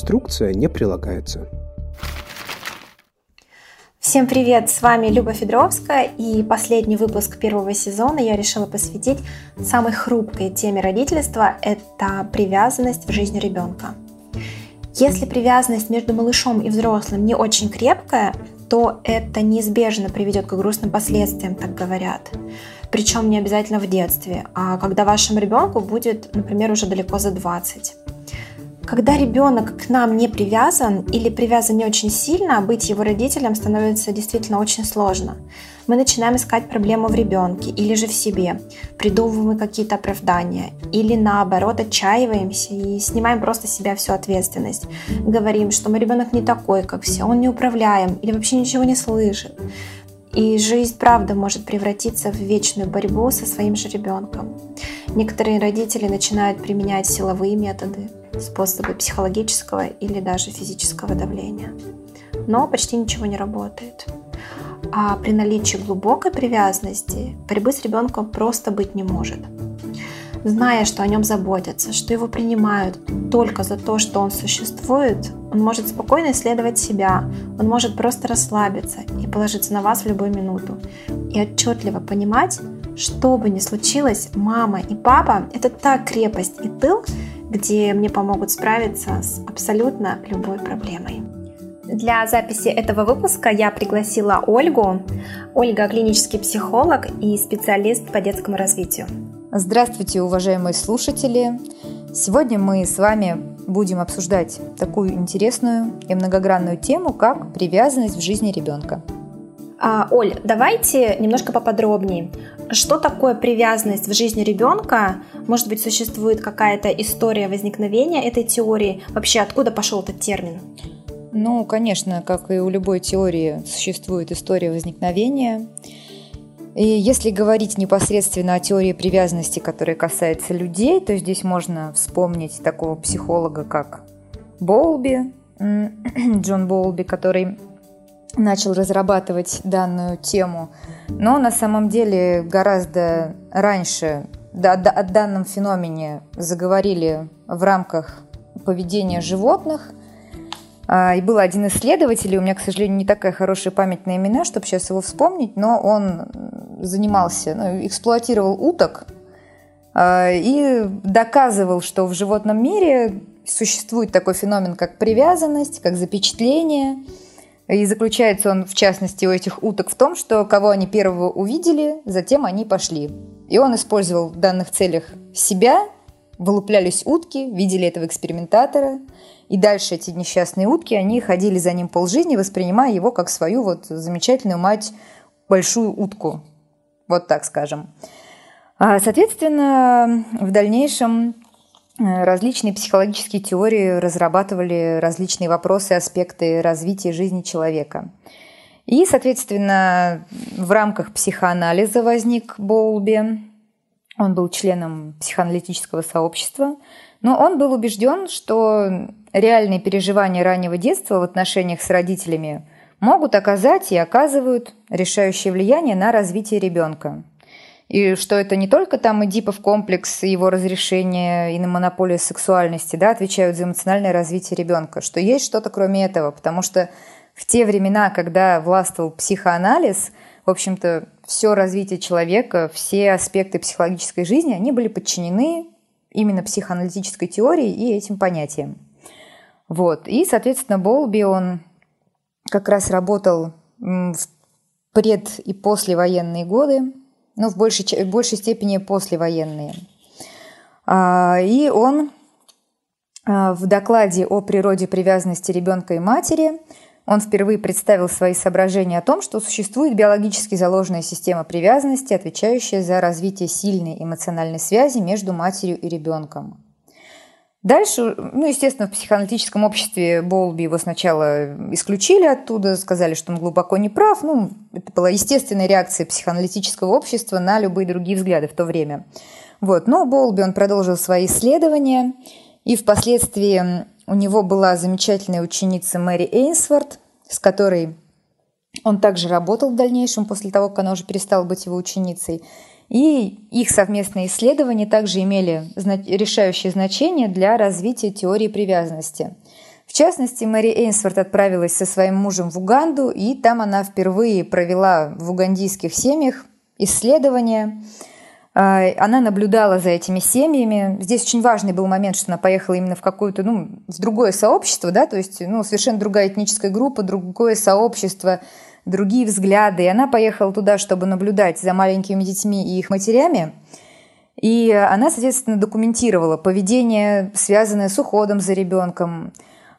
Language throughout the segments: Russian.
Инструкция не прилагается. Всем привет! С вами Люба Федоровская и последний выпуск первого сезона я решила посвятить самой хрупкой теме родительства – это привязанность в жизни ребенка. Если привязанность между малышом и взрослым не очень крепкая, то это неизбежно приведет к грустным последствиям, так говорят. Причем не обязательно в детстве, а когда вашему ребенку будет, например, уже далеко за 20. Когда ребенок к нам не привязан или привязан не очень сильно, быть его родителем становится действительно очень сложно. Мы начинаем искать проблему в ребенке или же в себе, придумываем какие-то оправдания, или наоборот отчаиваемся и снимаем просто с себя всю ответственность. Говорим, что мой ребенок не такой, как все, он не управляем или вообще ничего не слышит. И жизнь, правда, может превратиться в вечную борьбу со своим же ребенком. Некоторые родители начинают применять силовые методы, способы психологического или даже физического давления. Но почти ничего не работает. А при наличии глубокой привязанности борьбы с ребенком просто быть не может. Зная, что о нем заботятся, что его принимают только за то, что он существует, он может спокойно исследовать себя, он может просто расслабиться и положиться на вас в любую минуту. И отчетливо понимать, что бы ни случилось, мама и папа – это та крепость и тыл, где мне помогут справиться с абсолютно любой проблемой. Для записи этого выпуска я пригласила Ольгу. Ольга – клинический психолог и специалист по детскому развитию. Здравствуйте, уважаемые слушатели! Сегодня мы с вами будем обсуждать такую интересную и многогранную тему, как привязанность в жизни ребенка. А, Оль, давайте немножко поподробнее. Что такое привязанность в жизни ребенка? Может быть, существует какая-то история возникновения этой теории? Вообще, откуда пошел этот термин? Ну, конечно, как и у любой теории, существует история возникновения. И если говорить непосредственно о теории привязанности, которая касается людей, то здесь можно вспомнить такого психолога, как Болби, Джон Болби, который начал разрабатывать данную тему. Но на самом деле гораздо раньше да, о данном феномене заговорили в рамках поведения животных. А, и был один исследователь, у меня, к сожалению, не такая хорошая память на имена, чтобы сейчас его вспомнить, но он занимался, ну, эксплуатировал уток а, и доказывал, что в животном мире существует такой феномен, как привязанность, как запечатление – и заключается он, в частности, у этих уток в том, что кого они первого увидели, затем они пошли. И он использовал в данных целях себя, вылуплялись утки, видели этого экспериментатора, и дальше эти несчастные утки, они ходили за ним полжизни, воспринимая его как свою вот замечательную мать, большую утку. Вот так скажем. А, соответственно, в дальнейшем различные психологические теории разрабатывали различные вопросы, аспекты развития жизни человека. И, соответственно, в рамках психоанализа возник Болби. Он был членом психоаналитического сообщества, но он был убежден, что реальные переживания раннего детства в отношениях с родителями могут оказать и оказывают решающее влияние на развитие ребенка. И что это не только там Эдипов комплекс, его разрешение и на монополию сексуальности да, отвечают за эмоциональное развитие ребенка, что есть что-то кроме этого, потому что в те времена, когда властвовал психоанализ, в общем-то, все развитие человека, все аспекты психологической жизни, они были подчинены именно психоаналитической теории и этим понятиям. Вот. И, соответственно, Болби, он как раз работал в пред- и послевоенные годы, ну, в большей, в большей степени послевоенные. А, и он а, в докладе о природе привязанности ребенка и матери он впервые представил свои соображения о том, что существует биологически заложенная система привязанности, отвечающая за развитие сильной эмоциональной связи между матерью и ребенком. Дальше, ну, естественно, в психоаналитическом обществе Болби его сначала исключили оттуда, сказали, что он глубоко не прав. Ну, это была естественная реакция психоаналитического общества на любые другие взгляды в то время. Вот. Но Болби, он продолжил свои исследования, и впоследствии у него была замечательная ученица Мэри Эйнсворт, с которой он также работал в дальнейшем, после того, как она уже перестала быть его ученицей. И их совместные исследования также имели решающее значение для развития теории привязанности. В частности, Мэри Эйнсворт отправилась со своим мужем в Уганду, и там она впервые провела в угандийских семьях исследования. А, она наблюдала за этими семьями. Здесь очень важный был момент, что она поехала именно в какое-то, ну, в другое сообщество, да, то есть, ну, совершенно другая этническая группа, другое сообщество, другие взгляды. И она поехала туда, чтобы наблюдать за маленькими детьми и их матерями. И она, соответственно, документировала поведение, связанное с уходом за ребенком,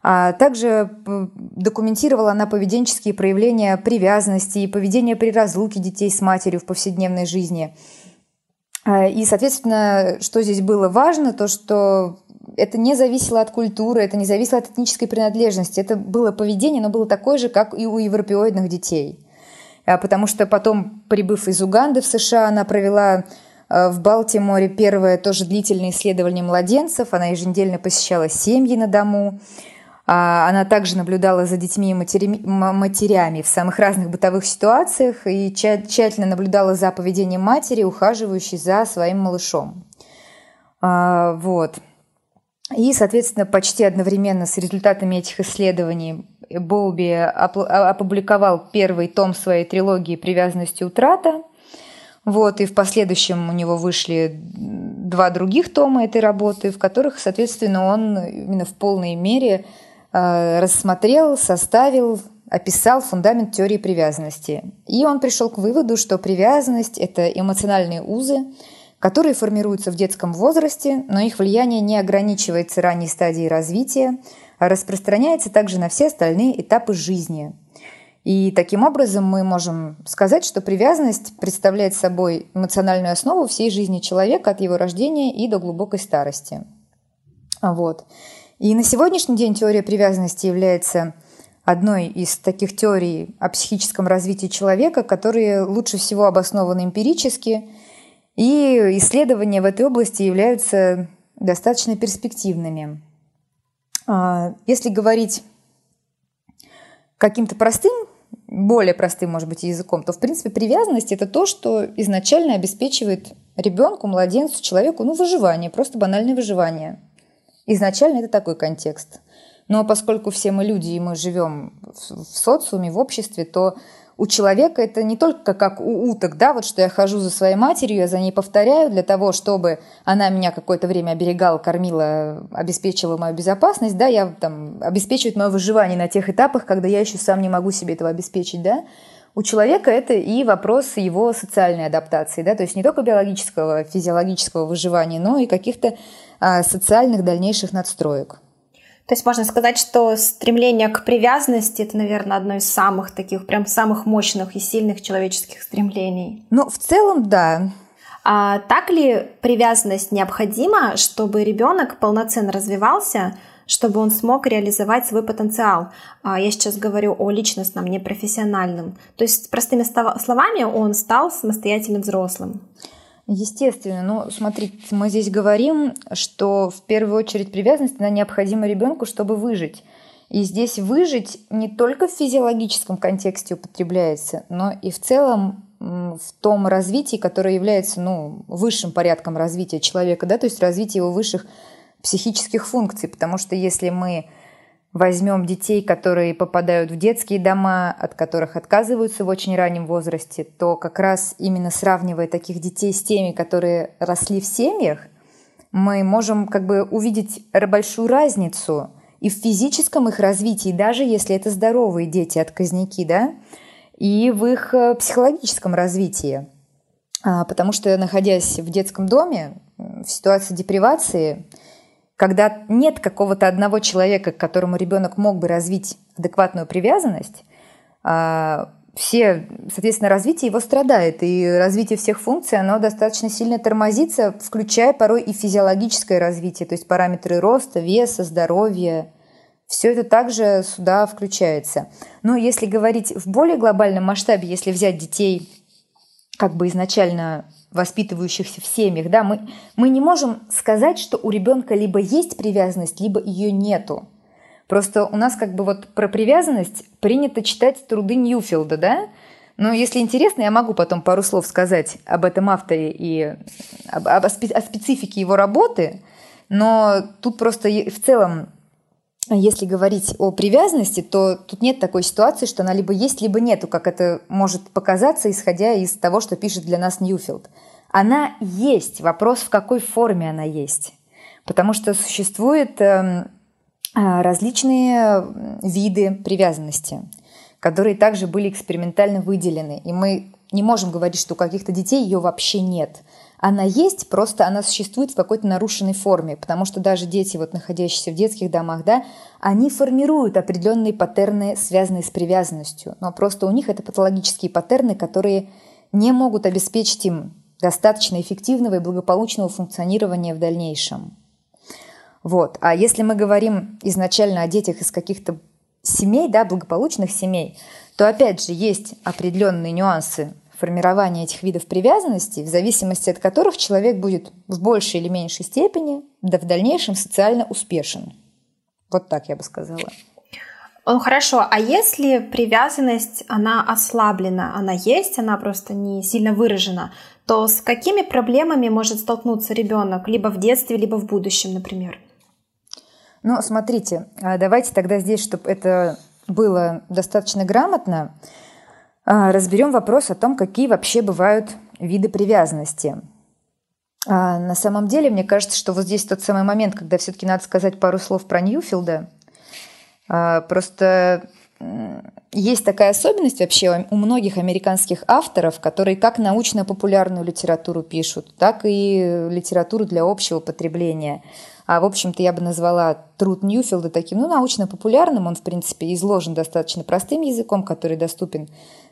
а также документировала она поведенческие проявления привязанности и поведение при разлуке детей с матерью в повседневной жизни. А, и, соответственно, что здесь было важно, то что это не зависело от культуры, это не зависело от этнической принадлежности. Это было поведение, но было такое же, как и у европеоидных детей. А, потому что потом, прибыв из Уганды в США, она провела а, в Балтиморе первое тоже длительное исследование младенцев. Она еженедельно посещала семьи на дому. А, она также наблюдала за детьми и матерями в самых разных бытовых ситуациях и тщательно наблюдала за поведением матери, ухаживающей за своим малышом. Вот. И, соответственно, почти одновременно с результатами этих исследований Болби опубликовал первый том своей трилогии «Привязанность и утрата». Вот, и в последующем у него вышли два других тома этой работы, в которых, соответственно, он именно в полной мере Э, рассмотрел, составил, описал фундамент теории привязанности. И он пришел к выводу, что привязанность – это эмоциональные узы, которые формируются в детском возрасте, но их влияние не ограничивается ранней стадией развития, а распространяется также на все остальные этапы жизни. И таким образом мы можем сказать, что привязанность представляет собой эмоциональную основу всей жизни человека от его рождения и до глубокой старости. Вот. И на сегодняшний день теория привязанности является одной из таких теорий о психическом развитии человека, которые лучше всего обоснованы эмпирически, и исследования в этой области являются достаточно перспективными. А, если говорить каким-то простым, более простым, может быть, языком, то, в принципе, привязанность – это то, что изначально обеспечивает ребенку, младенцу, человеку, ну, выживание, просто банальное выживание – Изначально это такой контекст. Но поскольку все мы люди, и мы живем в социуме, в обществе, то у человека это не только как у уток, да, вот что я хожу за своей матерью, я за ней повторяю для того, чтобы она меня какое-то время оберегала, кормила, обеспечивала мою безопасность, да, я там обеспечивает мое выживание на тех этапах, когда я еще сам не могу себе этого обеспечить, да. У человека это и вопрос его социальной адаптации, да, то есть не только биологического, физиологического выживания, но и каких-то а, социальных дальнейших надстроек. То есть можно сказать, что стремление к привязанности это, наверное, одно из самых таких, прям самых мощных и сильных человеческих стремлений. Ну, в целом, да. А так ли привязанность необходима, чтобы ребенок полноценно развивался, чтобы он смог реализовать свой потенциал? А я сейчас говорю о личностном, не профессиональном. То есть, простыми словами, он стал самостоятельным взрослым. Естественно. Но смотрите, мы здесь говорим, что в первую очередь привязанность она необходима ребенку, чтобы выжить. И здесь выжить не только в физиологическом контексте употребляется, но и в целом в том развитии, которое является ну, высшим порядком развития человека, да, то есть развитие его высших психических функций. Потому что если мы возьмем детей, которые попадают в детские дома, от которых отказываются в очень раннем возрасте, то как раз именно сравнивая таких детей с теми, которые росли в семьях, мы можем как бы увидеть большую разницу и в физическом их развитии, даже если это здоровые дети, отказники, да, и в их э, психологическом развитии. А, потому что, находясь в детском доме, в ситуации депривации, когда нет какого-то одного человека, к которому ребенок мог бы развить адекватную привязанность, а, все, соответственно, развитие его страдает, и развитие всех функций, оно достаточно сильно тормозится, включая порой и физиологическое развитие, то есть параметры роста, веса, здоровья. Все это также сюда включается. Но если говорить в более глобальном масштабе, если взять детей как бы изначально воспитывающихся в семьях, да, мы, мы не можем сказать, что у ребенка либо есть привязанность, либо ее нету. Просто у нас как бы вот про привязанность принято читать труды Ньюфилда, да, но если интересно, я могу потом пару слов сказать об этом авторе и об, об, о специфике его работы, но тут просто в целом если говорить о привязанности, то тут нет такой ситуации, что она либо есть, либо нету, как это может показаться, исходя из того, что пишет для нас Ньюфилд. Она есть. Вопрос, в какой форме она есть. Потому что существуют эм, а, различные виды привязанности, которые также были экспериментально выделены. И мы не можем говорить, что у каких-то детей ее вообще нет. Она есть, просто она существует в какой-то нарушенной форме, потому что даже дети, вот находящиеся в детских домах, да, они формируют определенные паттерны, связанные с привязанностью. Но просто у них это патологические паттерны, которые не могут обеспечить им достаточно эффективного и благополучного функционирования в дальнейшем. Вот. А если мы говорим изначально о детях из каких-то семей, да, благополучных семей, то опять же есть определенные нюансы формирования этих видов привязанности, в зависимости от которых человек будет в большей или меньшей степени, да в дальнейшем социально успешен. Вот так я бы сказала. Хорошо, а если привязанность, она ослаблена, она есть, она просто не сильно выражена, то с какими проблемами может столкнуться ребенок либо в детстве, либо в будущем, например? Ну, смотрите, а давайте тогда здесь, чтобы это было достаточно грамотно, разберем вопрос о том, какие вообще бывают виды привязанности. А на самом деле, мне кажется, что вот здесь тот самый момент, когда все-таки надо сказать пару слов про Ньюфилда. Просто есть такая особенность вообще у многих американских авторов, которые как научно-популярную литературу пишут, так и литературу для общего потребления – а, в общем-то, я бы назвала труд Ньюфилда таким, ну, научно-популярным. Он, в принципе, изложен достаточно простым языком, который доступен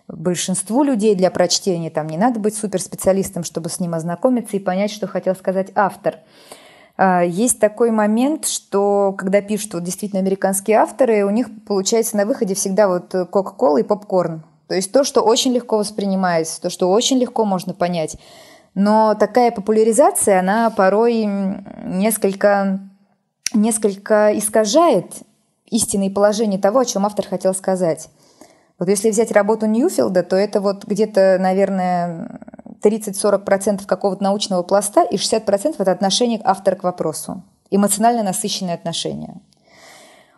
большинству людей для прочтения. Там не надо быть суперспециалистом, чтобы с ним ознакомиться и понять, что хотел сказать автор. А, есть такой момент, что когда пишут вот действительно американские авторы, у них получается на выходе всегда вот Кока-Кола и попкорн. То есть то, что очень легко воспринимается, то, что очень легко можно понять. Но такая популяризация, она порой несколько, несколько искажает истинное положение того, о чем автор хотел сказать. Вот если взять работу Ньюфилда, то это вот где-то, наверное, 30-40% какого-то научного пласта и 60% это отношение автора к вопросу. Эмоционально насыщенное отношение.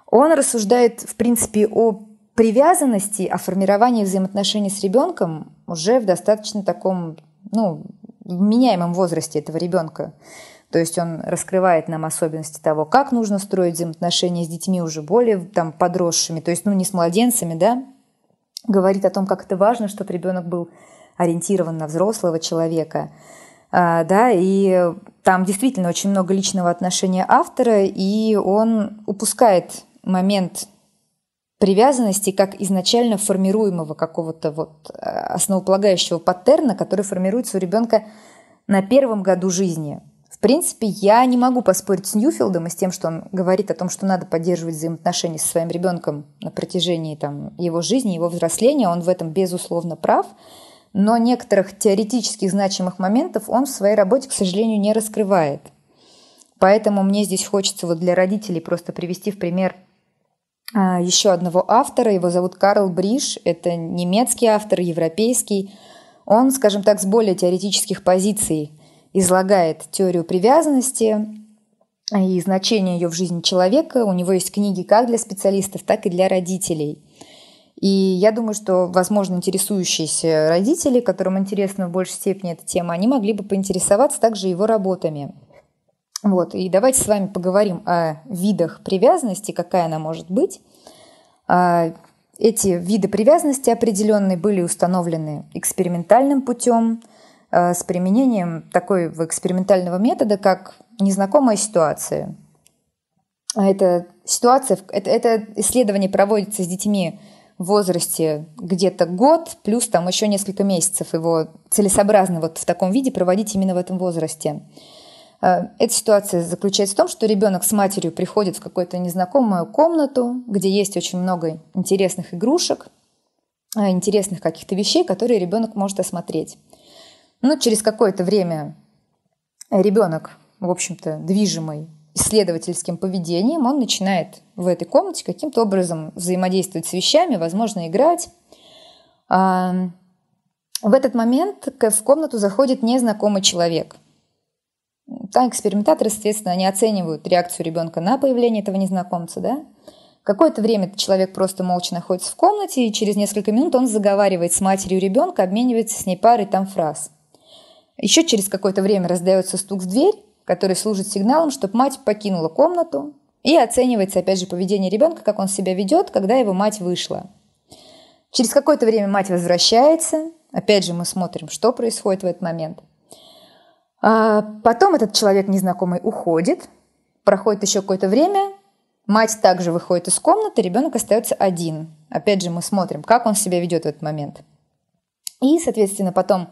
Он рассуждает, в принципе, о привязанности, о формировании взаимоотношений с ребенком уже в достаточно таком, ну, меняемом возрасте этого ребенка. То есть он раскрывает нам особенности того, как нужно строить взаимоотношения с детьми уже более там, подросшими, то есть ну, не с младенцами, да, говорит о том, как это важно, чтобы ребенок был ориентирован на взрослого человека. А, да, и там действительно очень много личного отношения автора, и он упускает момент привязанности как изначально формируемого какого-то вот э, основополагающего паттерна, который формируется у ребенка на первом году жизни. Принципе, я не могу поспорить с Ньюфилдом и с тем, что он говорит о том, что надо поддерживать взаимоотношения со своим ребенком на протяжении там, его жизни, его взросления. Он в этом безусловно прав. Но некоторых теоретических значимых моментов он в своей работе, к сожалению, не раскрывает. Поэтому мне здесь хочется вот для родителей просто привести в пример а, еще одного автора. Его зовут Карл Бриш. Это немецкий автор, европейский. Он, скажем так, с более теоретических позиций излагает теорию привязанности и значение ее в жизни человека. У него есть книги как для специалистов, так и для родителей. И я думаю, что, возможно, интересующиеся родители, которым интересна в большей степени эта тема, они могли бы поинтересоваться также его работами. Вот, и давайте с вами поговорим о видах привязанности, какая она может быть. А, эти виды привязанности определенные были установлены экспериментальным путем с применением такого экспериментального метода, как незнакомая ситуация. А это ситуация, это, это исследование проводится с детьми в возрасте где-то год, плюс там еще несколько месяцев. Его целесообразно вот в таком виде проводить именно в этом возрасте. Э, эта ситуация заключается в том, что ребенок с матерью приходит в какую-то незнакомую комнату, где есть очень много интересных игрушек, э, интересных каких-то вещей, которые ребенок может осмотреть. Но через какое-то время ребенок, в общем-то, движимый исследовательским поведением, он начинает в этой комнате каким-то образом взаимодействовать с вещами, возможно, играть. В этот момент в комнату заходит незнакомый человек. Там экспериментаторы, соответственно, они оценивают реакцию ребенка на появление этого незнакомца, да. Какое-то время этот человек просто молча находится в комнате, и через несколько минут он заговаривает с матерью ребенка, обменивается с ней парой там фраз. Еще через какое-то время раздается стук в дверь, который служит сигналом, чтобы мать покинула комнату, и оценивается, опять же, поведение ребенка, как он себя ведет, когда его мать вышла. Через какое-то время мать возвращается. Опять же, мы смотрим, что происходит в этот момент. А потом этот человек незнакомый уходит. Проходит еще какое-то время. Мать также выходит из комнаты, ребенок остается один. Опять же, мы смотрим, как он себя ведет в этот момент. И, соответственно, потом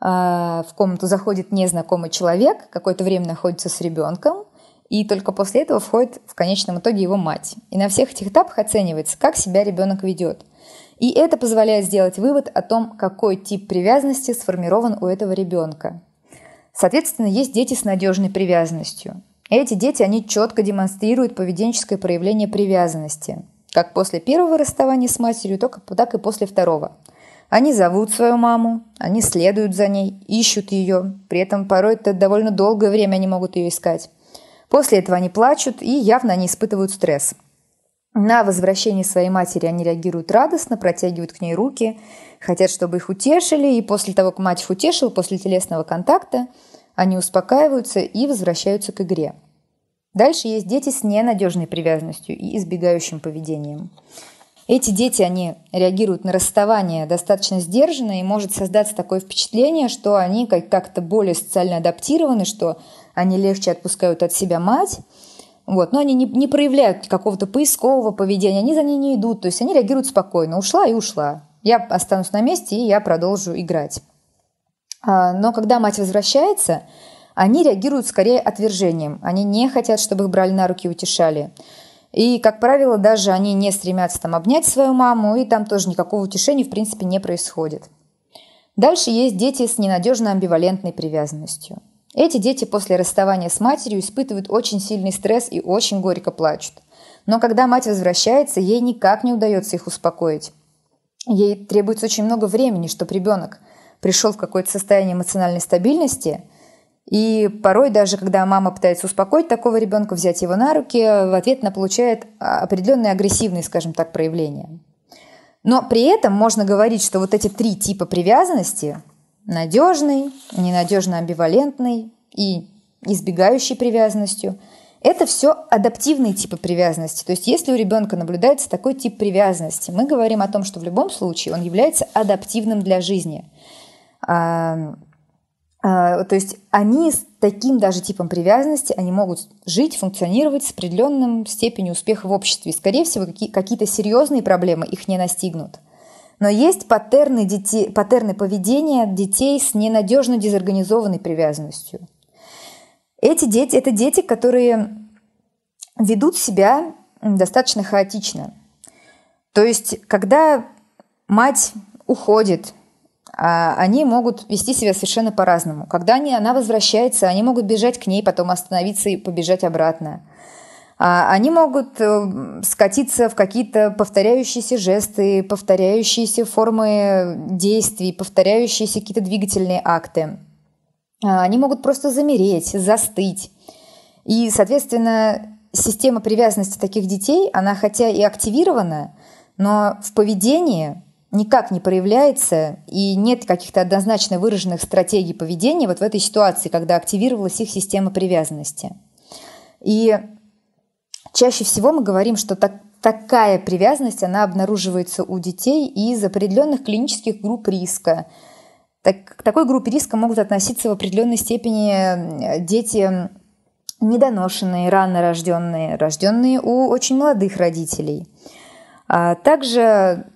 в комнату заходит незнакомый человек, какое-то время находится с ребенком, и только после этого входит в конечном итоге его мать. И на всех этих этапах оценивается, как себя ребенок ведет. И это позволяет сделать вывод о том, какой тип привязанности сформирован у этого ребенка. Соответственно, есть дети с надежной привязанностью. Эти дети, они четко демонстрируют поведенческое проявление привязанности, как после первого расставания с матерью, так и после второго. Они зовут свою маму, они следуют за ней, ищут ее, при этом порой это довольно долгое время они могут ее искать. После этого они плачут и явно они испытывают стресс. На возвращение своей матери они реагируют радостно, протягивают к ней руки, хотят, чтобы их утешили, и после того, как мать их утешила, после телесного контакта, они успокаиваются и возвращаются к игре. Дальше есть дети с ненадежной привязанностью и избегающим поведением. Эти дети, они реагируют на расставание достаточно сдержанно, и может создаться такое впечатление, что они как-то более социально адаптированы, что они легче отпускают от себя мать, вот, но они не, не проявляют какого-то поискового поведения, они за ней не идут, то есть они реагируют спокойно, ушла и ушла. Я останусь на месте, и я продолжу играть. А, но когда мать возвращается, они реагируют скорее отвержением. Они не хотят, чтобы их брали на руки и утешали. И, как правило, даже они не стремятся там обнять свою маму, и там тоже никакого утешения, в принципе, не происходит. Дальше есть дети с ненадежно амбивалентной привязанностью. Эти дети после расставания с матерью испытывают очень сильный стресс и очень горько плачут. Но когда мать возвращается, ей никак не удается их успокоить. Ей требуется очень много времени, чтобы ребенок пришел в какое-то состояние эмоциональной стабильности – и порой даже, когда мама пытается успокоить такого ребенка, взять его на руки, в ответ она получает определенные агрессивные, скажем так, проявления. Но при этом можно говорить, что вот эти три типа привязанности – надежный, ненадежно амбивалентный и избегающий привязанностью – это все адаптивные типы привязанности. То есть если у ребенка наблюдается такой тип привязанности, мы говорим о том, что в любом случае он является адаптивным для жизни а, то есть они с таким даже типом привязанности, они могут жить, функционировать с определенным степенью успеха в обществе. И, скорее всего, какие-то серьезные проблемы их не настигнут. Но есть паттерны, детей, паттерны поведения детей с ненадежно дезорганизованной привязанностью. Эти дети – это дети, которые ведут себя достаточно хаотично. То есть, когда мать уходит, а, они могут вести себя совершенно по-разному. Когда они, она возвращается, они могут бежать к ней, потом остановиться и побежать обратно. А, они могут э, скатиться в какие-то повторяющиеся жесты, повторяющиеся формы действий, повторяющиеся какие-то двигательные акты. А, они могут просто замереть, застыть. И, соответственно, система привязанности таких детей, она хотя и активирована, но в поведении никак не проявляется и нет каких-то однозначно выраженных стратегий поведения вот в этой ситуации, когда активировалась их система привязанности. И чаще всего мы говорим, что так, такая привязанность, она обнаруживается у детей из определенных клинических групп риска. Так, к такой группе риска могут относиться в определенной степени дети недоношенные, рано рожденные, рожденные у очень молодых родителей. А также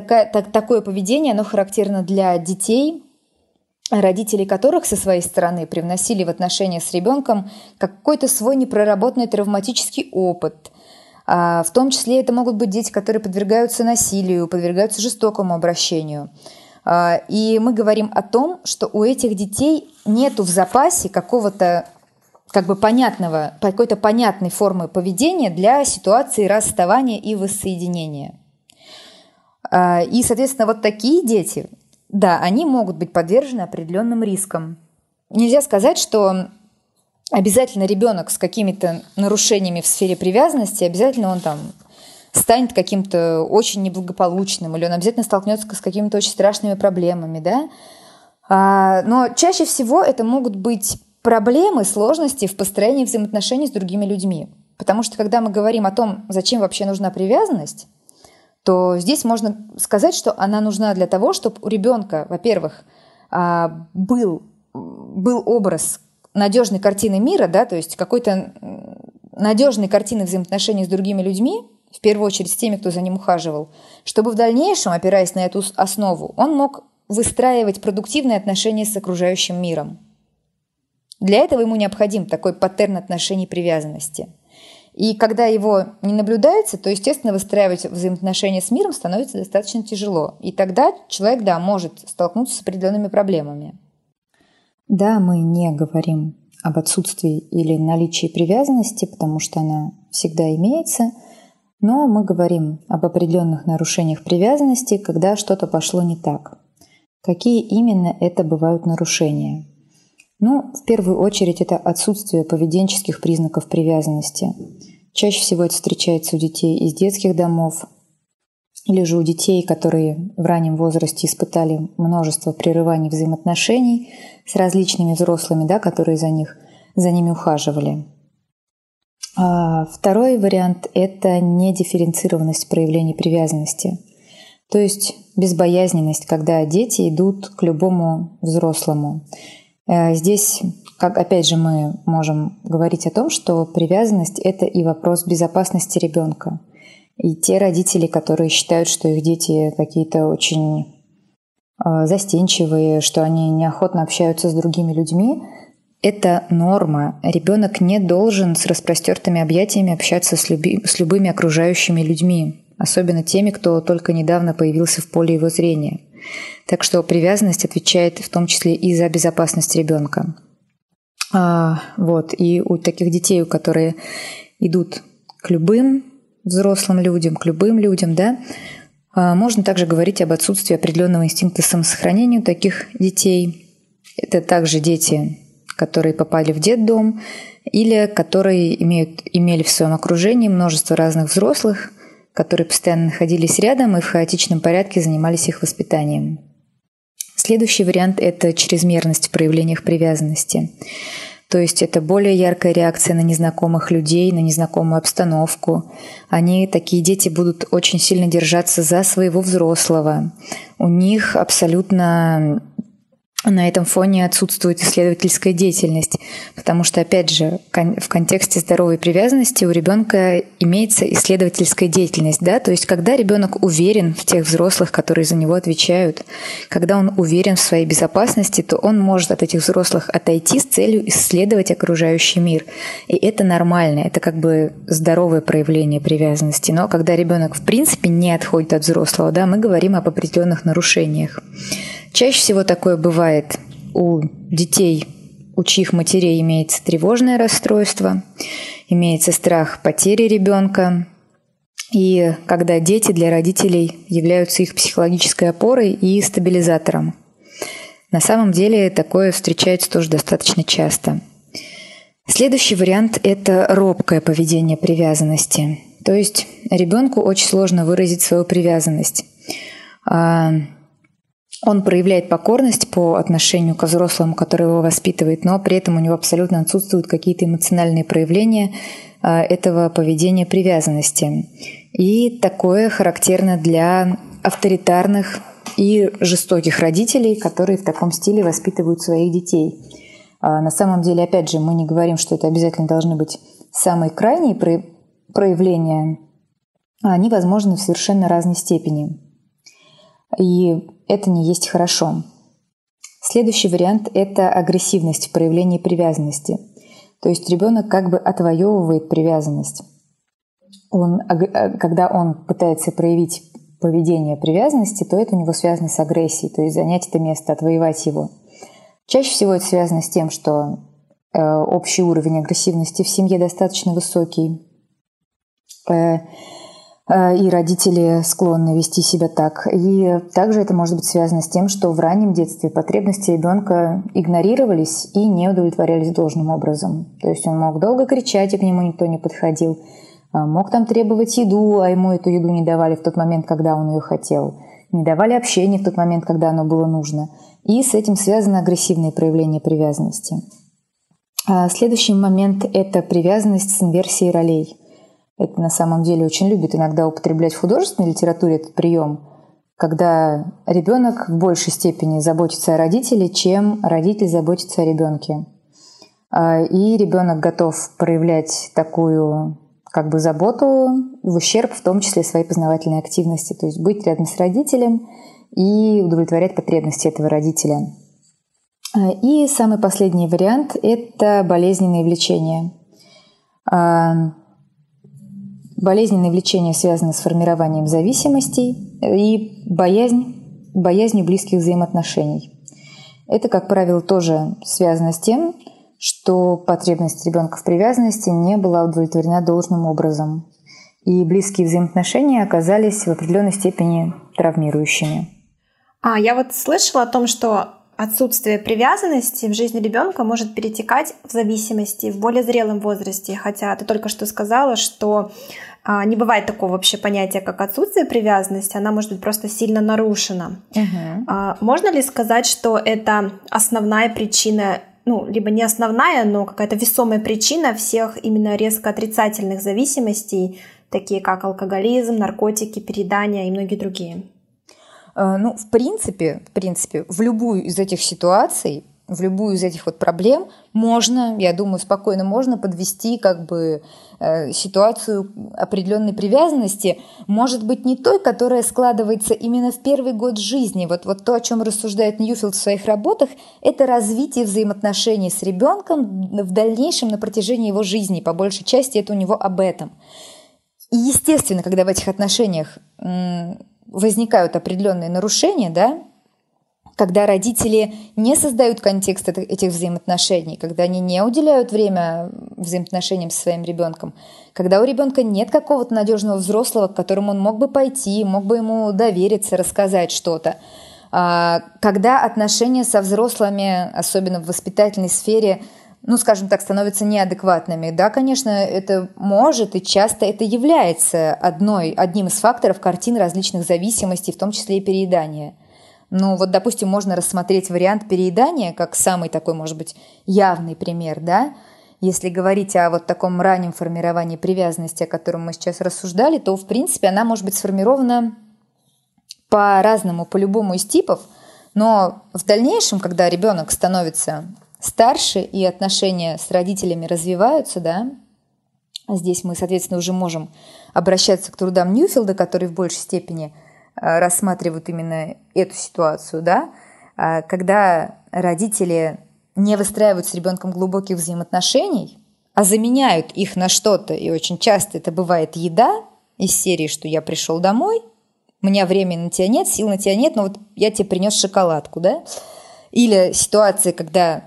такая, так, такое поведение, оно характерно для детей, родители которых со своей стороны привносили в отношения с ребенком какой-то свой непроработанный травматический опыт. А, в том числе это могут быть дети, которые подвергаются насилию, подвергаются жестокому обращению. А, и мы говорим о том, что у этих детей нету в запасе какого-то как бы понятного, какой-то понятной формы поведения для ситуации расставания и воссоединения. А, и, соответственно, вот такие дети, да, они могут быть подвержены определенным рискам. Нельзя сказать, что обязательно ребенок с какими-то нарушениями в сфере привязанности, обязательно он там станет каким-то очень неблагополучным, или он обязательно столкнется с какими-то очень страшными проблемами, да. А, но чаще всего это могут быть проблемы, сложности в построении взаимоотношений с другими людьми. Потому что когда мы говорим о том, зачем вообще нужна привязанность, то здесь можно сказать, что она нужна для того, чтобы у ребенка, во-первых, а, был, был образ надежной картины мира, да, то есть какой-то надежной картины взаимоотношений с другими людьми, в первую очередь с теми, кто за ним ухаживал, чтобы в дальнейшем, опираясь на эту основу, он мог выстраивать продуктивные отношения с окружающим миром. Для этого ему необходим такой паттерн отношений привязанности. И когда его не наблюдается, то, естественно, выстраивать взаимоотношения с миром становится достаточно тяжело. И тогда человек, да, может столкнуться с определенными проблемами. Да, мы не говорим об отсутствии или наличии привязанности, потому что она всегда имеется, но мы говорим об определенных нарушениях привязанности, когда что-то пошло не так. Какие именно это бывают нарушения? Ну, в первую очередь, это отсутствие поведенческих признаков привязанности. Чаще всего это встречается у детей из детских домов, или же у детей, которые в раннем возрасте испытали множество прерываний взаимоотношений с различными взрослыми, да, которые за, них, за ними ухаживали. А второй вариант – это недифференцированность проявлений привязанности. То есть безбоязненность, когда дети идут к любому взрослому. Э, здесь, как опять же, мы можем говорить о том, что привязанность – это и вопрос безопасности ребенка. И те родители, которые считают, что их дети какие-то очень э, застенчивые, что они неохотно общаются с другими людьми, это норма. Ребенок не должен с распростертыми объятиями общаться с, люби, с любыми окружающими людьми, особенно теми, кто только недавно появился в поле его зрения. Так что привязанность отвечает в том числе и за безопасность ребенка. А, вот. И у таких детей, у которые идут к любым взрослым людям, к любым людям, да, а, можно также говорить об отсутствии определенного инстинкта самосохранения у таких детей. Это также дети, которые попали в детдом или которые имеют, имели в своем окружении множество разных взрослых, которые постоянно находились рядом и в хаотичном порядке занимались их воспитанием. Следующий вариант – это чрезмерность в проявлениях привязанности. То есть это более яркая реакция на незнакомых людей, на незнакомую обстановку. Они, такие дети, будут очень сильно держаться за своего взрослого. У них абсолютно на этом фоне отсутствует исследовательская деятельность, потому что, опять же, в контексте здоровой привязанности у ребенка имеется исследовательская деятельность, да, то есть когда ребенок уверен в тех взрослых, которые за него отвечают, когда он уверен в своей безопасности, то он может от этих взрослых отойти с целью исследовать окружающий мир. И это нормально, это как бы здоровое проявление привязанности. Но когда ребенок в принципе не отходит от взрослого, да, мы говорим об определенных нарушениях. Чаще всего такое бывает у детей, у чьих матерей имеется тревожное расстройство, имеется страх потери ребенка, и когда дети для родителей являются их психологической опорой и стабилизатором. На самом деле такое встречается тоже достаточно часто. Следующий вариант – это робкое поведение привязанности. То есть ребенку очень сложно выразить свою привязанность. Он проявляет покорность по отношению к взрослому, который его воспитывает, но при этом у него абсолютно отсутствуют какие-то эмоциональные проявления а, этого поведения привязанности. И такое характерно для авторитарных и жестоких родителей, которые в таком стиле воспитывают своих детей. А, на самом деле, опять же, мы не говорим, что это обязательно должны быть самые крайние проявления, а они возможны в совершенно разной степени. И это не есть хорошо. Следующий вариант – это агрессивность в проявлении привязанности. То есть ребенок как бы отвоевывает привязанность. Он, э, когда он пытается проявить поведение привязанности, то это у него связано с агрессией, то есть занять это место, отвоевать его. Чаще всего это связано с тем, что э, общий уровень агрессивности в семье достаточно высокий. Э, и родители склонны вести себя так. И также это может быть связано с тем, что в раннем детстве потребности ребенка игнорировались и не удовлетворялись должным образом. То есть он мог долго кричать, и к нему никто не подходил. Э, мог там требовать еду, а ему эту еду не давали в тот момент, когда он ее хотел. Не давали общение в тот момент, когда оно было нужно. И с этим связано агрессивное проявление привязанности. А следующий момент – это привязанность с инверсией ролей – это на самом деле очень любит иногда употреблять в художественной литературе этот прием, когда ребенок в большей степени заботится о родителе, чем родитель заботится о ребенке. А, и ребенок готов проявлять такую как бы заботу в ущерб в том числе своей познавательной активности, то есть быть рядом с родителем и удовлетворять потребности этого родителя. А, и самый последний вариант – это болезненные влечения. Болезненные влечения связаны с формированием зависимостей и боязнь, боязнью близких взаимоотношений. Это, как правило, тоже связано с тем, что потребность ребенка в привязанности не была удовлетворена должным образом. И близкие взаимоотношения оказались в определенной степени травмирующими. А я вот слышала о том, что отсутствие привязанности в жизни ребенка может перетекать в зависимости в более зрелом возрасте. Хотя ты только что сказала, что а, не бывает такого вообще понятия, как отсутствие привязанности, она может быть просто сильно нарушена. Угу. Можно ли сказать, что это основная причина ну, либо не основная, но какая-то весомая причина всех именно резко отрицательных зависимостей, такие как алкоголизм, наркотики, передания и многие другие. Э, ну, в принципе, в принципе, в любую из этих ситуаций, в любую из этих вот проблем можно, я думаю, спокойно можно подвести как бы э, ситуацию определенной привязанности, может быть, не той, которая складывается именно в первый год жизни. Вот, вот то, о чем рассуждает Ньюфилд в своих работах, это развитие взаимоотношений с ребенком в дальнейшем на протяжении его жизни. По большей части это у него об этом. И естественно, когда в этих отношениях возникают определенные нарушения, да, когда родители не создают контекст этих взаимоотношений, когда они не уделяют время взаимоотношениям со своим ребенком, когда у ребенка нет какого-то надежного взрослого, к которому он мог бы пойти, мог бы ему довериться, рассказать что-то, а, когда отношения со взрослыми, особенно в воспитательной сфере, ну, скажем так, становятся неадекватными. Да, конечно, это может и часто это является одной, одним из факторов картин различных зависимостей, в том числе и переедания. Ну, вот, допустим, можно рассмотреть вариант переедания как самый такой, может быть, явный пример, да, если говорить о вот таком раннем формировании привязанности, о котором мы сейчас рассуждали, то, в принципе, она может быть сформирована по-разному, по любому из типов, но в дальнейшем, когда ребенок становится старше и отношения с родителями развиваются, да, а здесь мы, соответственно, уже можем обращаться к трудам Ньюфилда, который в большей степени э, рассматривают именно эту ситуацию, да, а когда родители не выстраивают с ребенком глубоких взаимоотношений, а заменяют их на что-то, и очень часто это бывает еда из серии, что я пришел домой, у меня времени на тебя нет, сил на тебя нет, но вот я тебе принес шоколадку, да, или ситуация, когда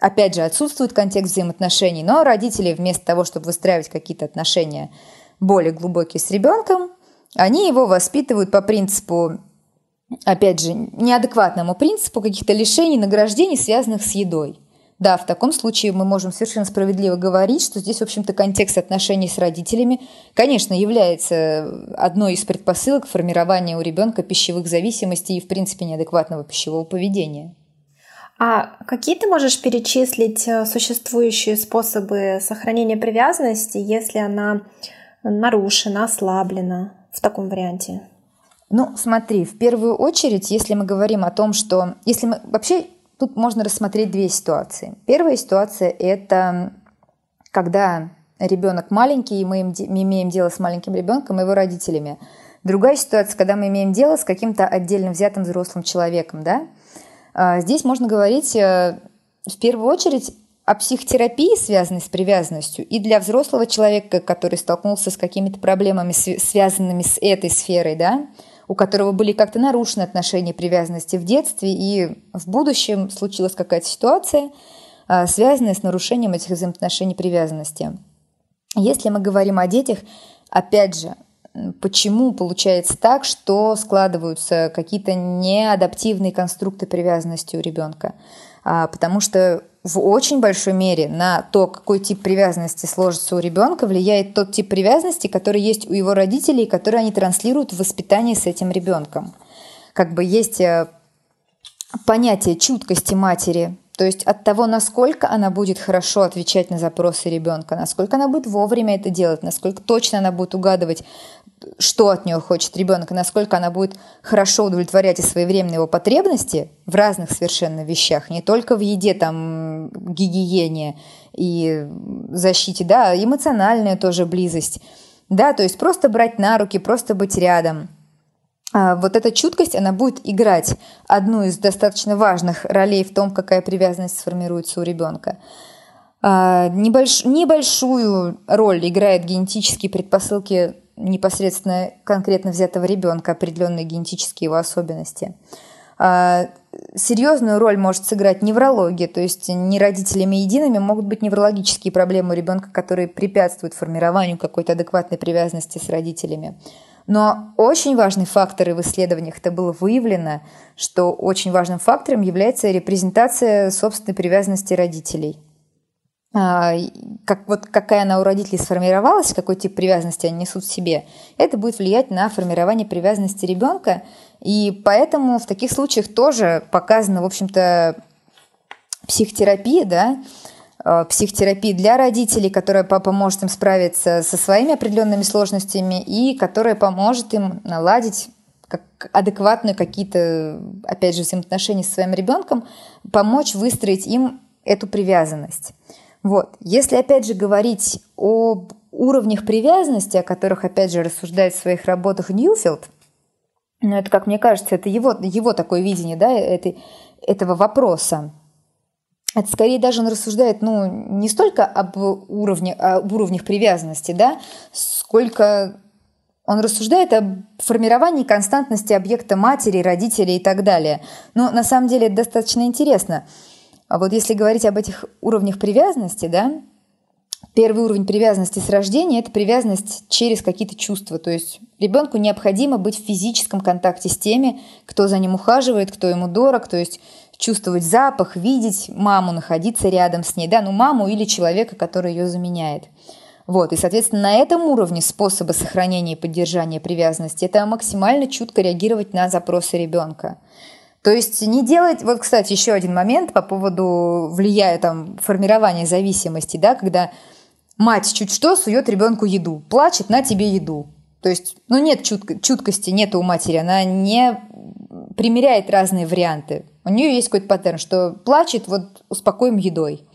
опять же, отсутствует контекст взаимоотношений, но родители вместо того, чтобы выстраивать какие-то отношения более глубокие с ребенком, они его воспитывают по принципу, опять же, неадекватному принципу каких-то лишений, награждений, связанных с едой. Да, в таком случае мы можем совершенно справедливо говорить, что здесь, в общем-то, контекст отношений с родителями, конечно, является одной из предпосылок формирования у ребенка пищевых зависимостей и, в принципе, неадекватного пищевого поведения. А какие ты можешь перечислить э, существующие способы сохранения привязанности, если она нарушена, ослаблена в таком варианте? Ну, смотри, в первую очередь, если мы говорим о том, что... Если мы... Вообще, тут можно рассмотреть две ситуации. Первая ситуация – это когда ребенок маленький, и мы имеем дело с маленьким ребенком и его родителями. Другая ситуация, когда мы имеем дело с каким-то отдельно взятым взрослым человеком, да, здесь можно говорить э, в первую очередь о психотерапии, связанной с привязанностью, и для взрослого человека, который столкнулся с какими-то проблемами, связанными с этой сферой, да, у которого были как-то нарушены отношения привязанности в детстве, и в будущем случилась какая-то ситуация, а, связанная с нарушением этих взаимоотношений привязанности. Если мы говорим о детях, опять же, почему получается так, что складываются какие-то неадаптивные конструкты привязанности у ребенка. А, потому что в очень большой мере на то, какой тип привязанности сложится у ребенка, влияет тот тип привязанности, который есть у его родителей, который они транслируют в воспитании с этим ребенком. Как бы есть э, понятие чуткости матери, то есть от того, насколько она будет хорошо отвечать на запросы ребенка, насколько она будет вовремя это делать, насколько точно она будет угадывать, что от нее хочет ребенок, и насколько она будет хорошо удовлетворять и своевременно его потребности в разных совершенно вещах, не только в еде, там, гигиене и защите, да, эмоциональная тоже близость, да, то есть просто брать на руки, просто быть рядом – а, вот эта чуткость, она будет играть одну из достаточно важных ролей в том, какая привязанность сформируется у ребенка. А, небольш, небольшую роль играет генетические предпосылки непосредственно конкретно взятого ребенка, определенные генетические его особенности. А, серьезную роль может сыграть неврология, то есть не родителями едиными могут быть неврологические проблемы у ребенка, которые препятствуют формированию какой-то адекватной привязанности с родителями. Но очень важный фактор, и в исследованиях это было выявлено, что очень важным фактором является репрезентация собственной привязанности родителей. А, как, вот какая она у родителей сформировалась, какой тип привязанности они несут в себе, это будет влиять на формирование привязанности ребенка. И поэтому в таких случаях тоже показана, в общем-то, психотерапия, да, Э, психотерапии для родителей, которая поможет им справиться со своими определенными сложностями и которая поможет им наладить как адекватные какие-то, опять же, взаимоотношения со своим ребенком, помочь выстроить им эту привязанность. Вот. Если, опять же, говорить об уровнях привязанности, о которых, опять же, рассуждает в своих работах Ньюфилд, ну, это, как мне кажется, это его, его такое видение да, этой, этого вопроса это скорее даже он рассуждает, ну, не столько об, уровне, об уровнях привязанности, да, сколько он рассуждает о формировании константности объекта матери, родителей и так далее. Но на самом деле это достаточно интересно. А вот если говорить об этих уровнях привязанности, да, первый уровень привязанности с рождения – это привязанность через какие-то чувства. То есть ребенку необходимо быть в физическом контакте с теми, кто за ним ухаживает, кто ему дорог. То есть чувствовать запах, видеть маму, находиться рядом с ней, да, ну маму или человека, который ее заменяет. Вот, и, соответственно, на этом уровне способа сохранения и поддержания привязанности – это максимально чутко реагировать на запросы ребенка. То есть не делать, вот, кстати, еще один момент по поводу влияя там формирования зависимости, да, когда мать чуть что сует ребенку еду, плачет на тебе еду. То есть, ну нет чутко, чуткости, нет у матери, она не примеряет разные варианты. У нее есть какой-то паттерн, что плачет, вот успокоим едой.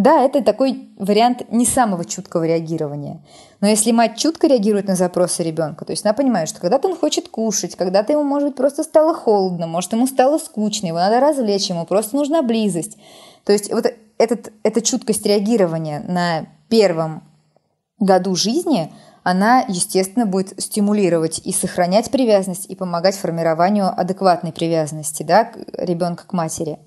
Да, это такой вариант не самого чуткого реагирования. Но если мать чутко реагирует на запросы ребенка, то есть она понимает, что когда-то он хочет кушать, когда-то ему, может быть, просто стало холодно, может, ему стало скучно, его надо развлечь, ему просто нужна близость. То есть вот этот, эта чуткость реагирования на первом году жизни – она, естественно, будет стимулировать и сохранять привязанность, и помогать формированию адекватной привязанности да, ребенка к матери.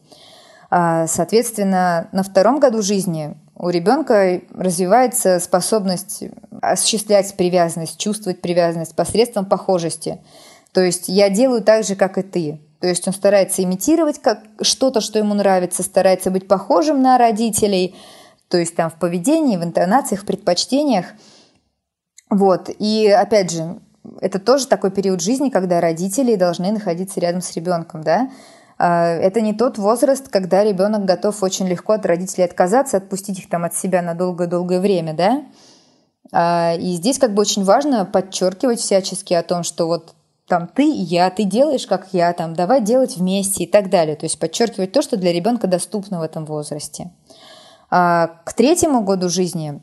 А, соответственно, на втором году жизни у ребенка развивается способность осуществлять привязанность, чувствовать привязанность посредством похожести. То есть я делаю так же, как и ты. То есть он старается имитировать как что-то, что ему нравится, старается быть похожим на родителей, то есть там в поведении, в интонациях, в предпочтениях – вот, и опять же, это тоже такой период жизни, когда родители должны находиться рядом с ребенком, да. А, это не тот возраст, когда ребенок готов очень легко от родителей отказаться, отпустить их там от себя на долгое-долгое время, да. А, и здесь как бы очень важно подчеркивать всячески о том, что вот там ты я, ты делаешь как я, там давай делать вместе и так далее. То есть подчеркивать то, что для ребенка доступно в этом возрасте. А к третьему году жизни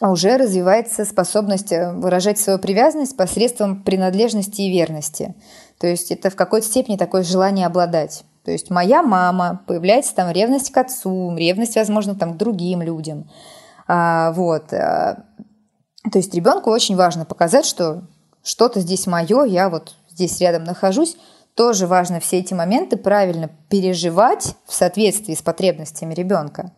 уже развивается способность э, выражать свою привязанность посредством принадлежности и верности. То есть это в какой-то степени такое желание обладать. То есть моя мама, появляется там ревность к отцу, ревность, возможно, там, к другим людям. А, вот. А, то есть ребенку очень важно показать, что что-то здесь мое, я вот здесь рядом нахожусь. Тоже важно все эти моменты правильно переживать в соответствии с потребностями ребенка.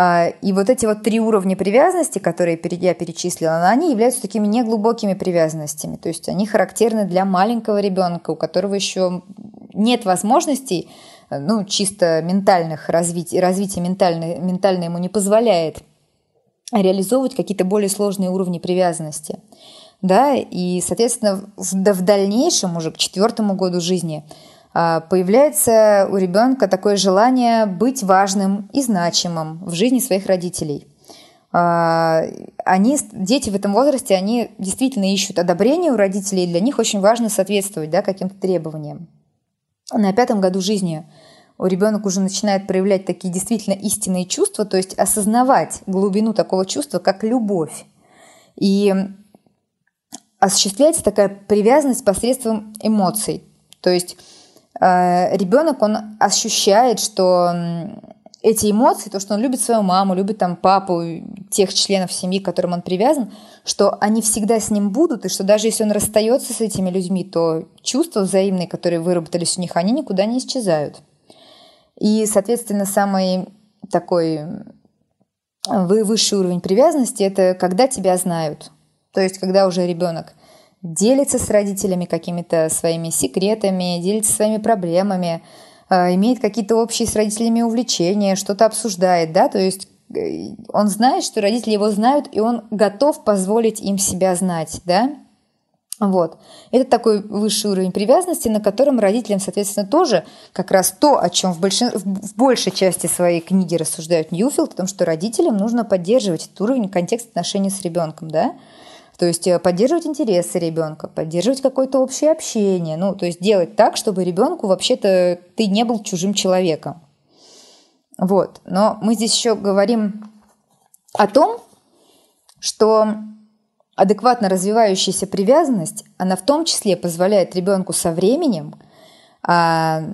А, и вот эти вот три уровня привязанности, которые я перечислила, они являются такими неглубокими привязанностями. То есть они характерны для маленького ребенка, у которого еще нет возможностей, ну, чисто ментальных развитий, развитие ментальное, ментальное ему не позволяет реализовывать какие-то более сложные уровни привязанности. Да, и, соответственно, в, в дальнейшем, уже к четвертому году жизни, появляется у ребенка такое желание быть важным и значимым в жизни своих родителей. А, они, дети в этом возрасте, они действительно ищут одобрения у родителей, и для них очень важно соответствовать да, каким-то требованиям. На пятом году жизни у ребенок уже начинает проявлять такие действительно истинные чувства, то есть осознавать глубину такого чувства, как любовь. И осуществляется такая привязанность посредством эмоций. То есть ребенок, он ощущает, что эти эмоции, то, что он любит свою маму, любит там папу, тех членов семьи, к которым он привязан, что они всегда с ним будут, и что даже если он расстается с этими людьми, то чувства взаимные, которые выработались у них, они никуда не исчезают. И, соответственно, самый такой э, высший уровень привязанности – это когда тебя знают. То есть, когда уже ребенок делится с родителями какими-то своими секретами, делится своими проблемами, э, имеет какие-то общие с родителями увлечения, что-то обсуждает, да, то есть э, он знает, что родители его знают, и он готов позволить им себя знать, да. Вот. Это такой высший уровень привязанности, на котором родителям, соответственно, тоже как раз то, о чем в, большин... в большей части своей книги рассуждают Ньюфилд, о том, что родителям нужно поддерживать этот уровень контекст отношений с ребенком, да, то есть э, поддерживать интересы ребенка, поддерживать какое-то общее общение. Ну, то есть делать так, чтобы ребенку вообще-то ты не был чужим человеком. Вот. Но мы здесь еще говорим о том, что адекватно развивающаяся привязанность, она в том числе позволяет ребенку со временем, а,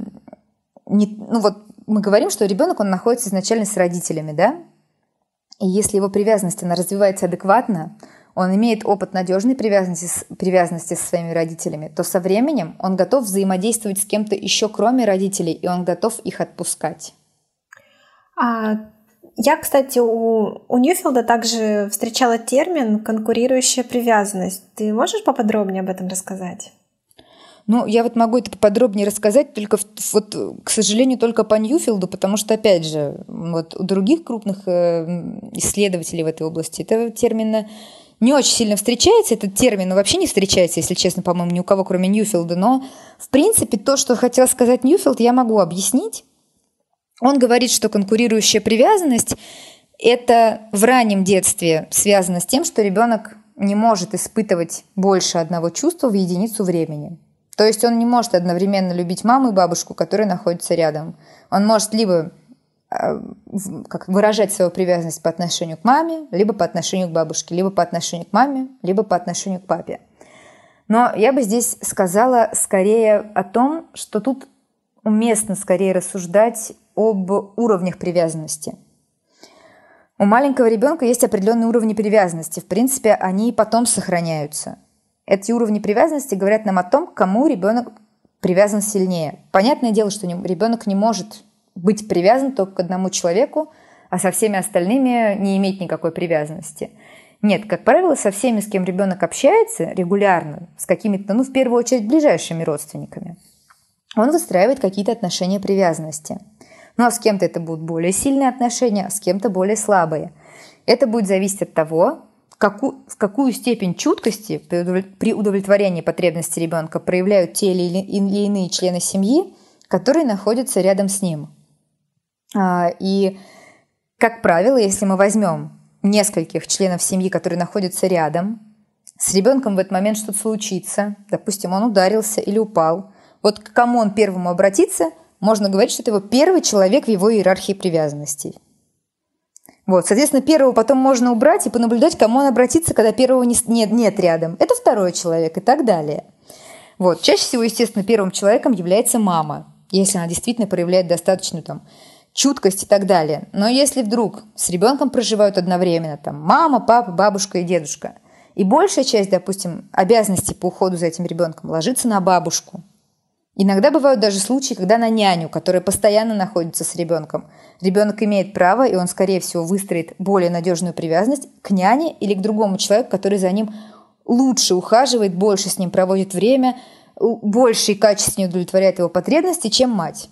не, ну вот мы говорим, что ребенок, он находится изначально с родителями, да? И если его привязанность, она развивается адекватно, он имеет опыт надежной привязанности, привязанности со своими родителями, то со временем он готов взаимодействовать с кем-то еще кроме родителей, и он готов их отпускать. А, я, кстати, у, у Ньюфилда также встречала термин «конкурирующая привязанность». Ты можешь поподробнее об этом рассказать? Ну, я вот могу это поподробнее рассказать, только вот, к сожалению, только по Ньюфилду, потому что, опять же, вот у других крупных э, исследователей в этой области этого термина не очень сильно встречается, этот термин ну, вообще не встречается, если честно, по-моему, ни у кого, кроме Ньюфилда, но, в принципе, то, что хотел сказать Ньюфилд, я могу объяснить. Он говорит, что конкурирующая привязанность – это в раннем детстве связано с тем, что ребенок не может испытывать больше одного чувства в единицу времени. То есть он не может одновременно любить маму и бабушку, которые находятся рядом. Он может либо как выражать свою привязанность по отношению к маме, либо по отношению к бабушке, либо по отношению к маме, либо по отношению к папе. Но я бы здесь сказала скорее о том, что тут уместно скорее рассуждать об уровнях привязанности. У маленького ребенка есть определенные уровни привязанности. В принципе, они потом сохраняются. Эти уровни привязанности говорят нам о том, к кому ребенок привязан сильнее. Понятное дело, что ребенок не может быть привязан только к одному человеку, а со всеми остальными не иметь никакой привязанности. Нет, как правило, со всеми, с кем ребенок общается регулярно, с какими-то, ну, в первую очередь, ближайшими родственниками, он выстраивает какие-то отношения привязанности. Ну, а с кем-то это будут более сильные отношения, а с кем-то более слабые. Это будет зависеть от того, какую, в какую степень чуткости при удовлетворении потребностей ребенка проявляют те или иные члены семьи, которые находятся рядом с ним. А, и, как правило, если мы возьмем нескольких членов семьи, которые находятся рядом, с ребенком в этот момент что-то случится, допустим, он ударился или упал, вот к кому он первому обратится, можно говорить, что это его первый человек в его иерархии привязанностей. Вот, соответственно, первого потом можно убрать и понаблюдать, кому он обратится, когда первого не, нет, нет рядом. Это второй человек и так далее. Вот. Чаще всего, естественно, первым человеком является мама, если она действительно проявляет достаточную там, чуткость и так далее. Но если вдруг с ребенком проживают одновременно там мама, папа, бабушка и дедушка, и большая часть, допустим, обязанностей по уходу за этим ребенком ложится на бабушку, Иногда бывают даже случаи, когда на няню, которая постоянно находится с ребенком. Ребенок имеет право, и он, скорее всего, выстроит более надежную привязанность к няне или к другому человеку, который за ним лучше ухаживает, больше с ним проводит время, больше и качественнее удовлетворяет его потребности, чем мать.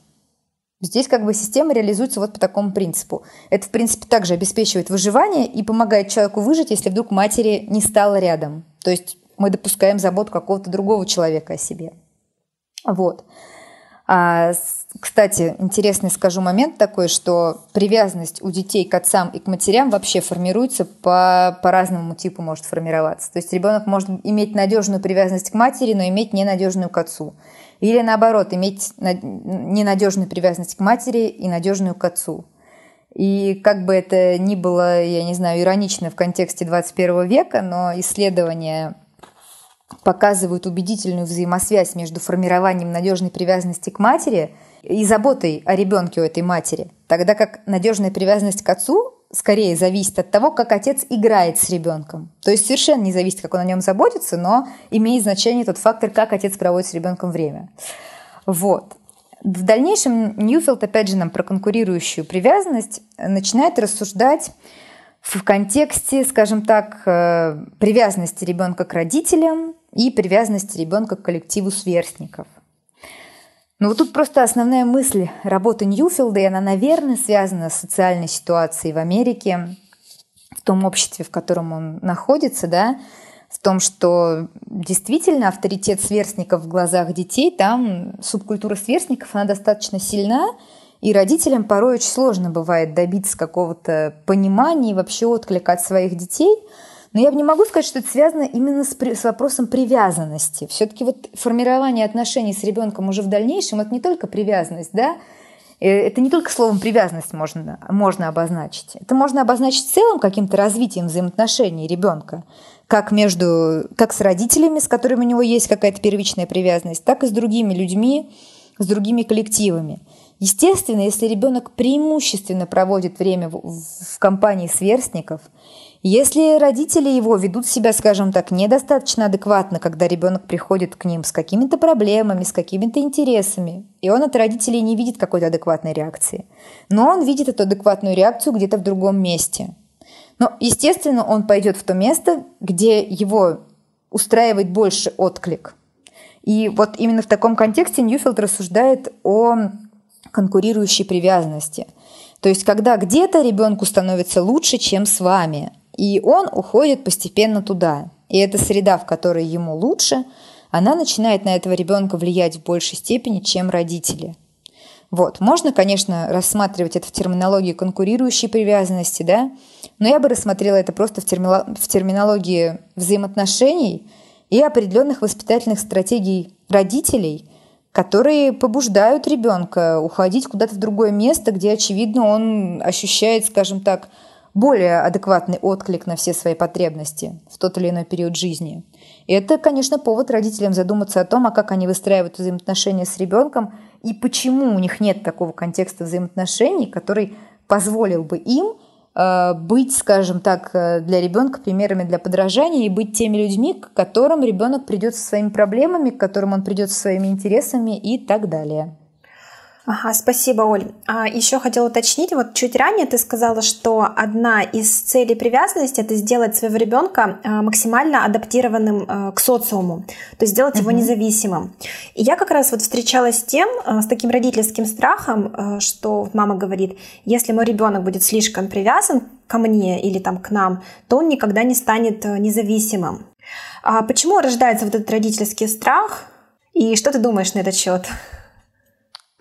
Здесь как бы система реализуется вот по такому принципу. Это, в принципе, также обеспечивает выживание и помогает человеку выжить, если вдруг матери не стало рядом. То есть мы допускаем заботу какого-то другого человека о себе. Вот. А, кстати, интересный скажу момент такой, что привязанность у детей к отцам и к матерям вообще формируется по, по разному типу может формироваться. То есть ребенок может иметь надежную привязанность к матери, но иметь ненадежную к отцу. Или наоборот, иметь ненадежную привязанность к матери и надежную к отцу. И как бы это ни было, я не знаю, иронично в контексте 21 века, но исследования показывают убедительную взаимосвязь между формированием надежной привязанности к матери и заботой о ребенке у этой матери, тогда как надежная привязанность к отцу скорее зависит от того, как отец играет с ребенком. То есть совершенно не зависит, как он о нем заботится, но имеет значение тот фактор, как отец проводит с ребенком время. Вот. В дальнейшем Ньюфилд, опять же, нам про конкурирующую привязанность начинает рассуждать в контексте, скажем так, э, привязанности ребенка к родителям и привязанности ребенка к коллективу сверстников. Но вот тут просто основная мысль работы Ньюфилда, и она, наверное, связана с социальной ситуацией в Америке, в том обществе, в котором он находится, да, в том, что действительно авторитет сверстников в глазах детей, там субкультура сверстников, она достаточно сильна, и родителям порой очень сложно бывает добиться какого-то понимания и вообще отклика от своих детей. Но я не могу сказать, что это связано именно с, с вопросом привязанности. Все-таки вот формирование отношений с ребенком уже в дальнейшем это не только привязанность, да, э, это не только словом привязанность можно, можно обозначить. Это можно обозначить целым каким-то развитием взаимоотношений ребенка, как между, как с родителями, с которыми у него есть какая-то первичная привязанность, так и с другими людьми, с другими коллективами. Естественно, если ребенок преимущественно проводит время в, в компании сверстников, если родители его ведут себя, скажем так, недостаточно адекватно, когда ребенок приходит к ним с какими-то проблемами, с какими-то интересами, и он от родителей не видит какой-то адекватной реакции, но он видит эту адекватную реакцию где-то в другом месте. Но, естественно, он пойдет в то место, где его устраивает больше отклик. И вот именно в таком контексте Ньюфилд рассуждает о конкурирующей привязанности. То есть, когда где-то ребенку становится лучше, чем с вами, и он уходит постепенно туда. И эта среда, в которой ему лучше, она начинает на этого ребенка влиять в большей степени, чем родители. Вот. Можно, конечно, рассматривать это в терминологии конкурирующей привязанности, да, но я бы рассмотрела это просто в, термила... в терминологии взаимоотношений и определенных воспитательных стратегий родителей, которые побуждают ребенка уходить куда-то в другое место, где, очевидно, он ощущает, скажем так, более адекватный отклик на все свои потребности в тот или иной период жизни. И это, конечно, повод родителям задуматься о том, а как они выстраивают взаимоотношения с ребенком и почему у них нет такого контекста взаимоотношений, который позволил бы им Э, быть, скажем так, э, для ребенка примерами для подражания и быть теми людьми, к которым ребенок придет со своими проблемами, к которым он придет со своими интересами и так далее. Ага, спасибо, Оль. А еще хотела уточнить, вот чуть ранее ты сказала, что одна из целей привязанности это сделать своего ребенка а, максимально адаптированным а, к социуму, то есть сделать uh-huh. его независимым. И я как раз вот встречалась с тем, а, с таким родительским страхом, что мама говорит, если мой ребенок будет слишком привязан ко мне или там к нам, то он никогда не станет независимым. А почему рождается вот этот родительский страх? И что ты думаешь на этот счет?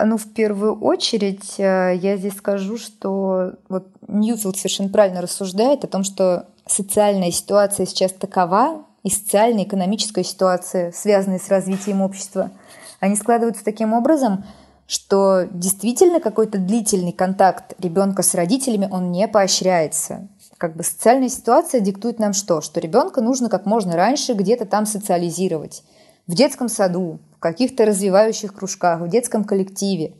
Ну, в первую очередь, э, я здесь скажу, что вот Ньюфилд совершенно правильно рассуждает о том, что социальная ситуация сейчас такова, и социальная, экономическая ситуация, связанные с развитием общества, они складываются таким образом, что действительно какой-то длительный контакт ребенка с родителями, он не поощряется. Как бы социальная ситуация диктует нам что? Что ребенка нужно как можно раньше где-то там социализировать. В детском саду, каких-то развивающих кружках, в детском коллективе.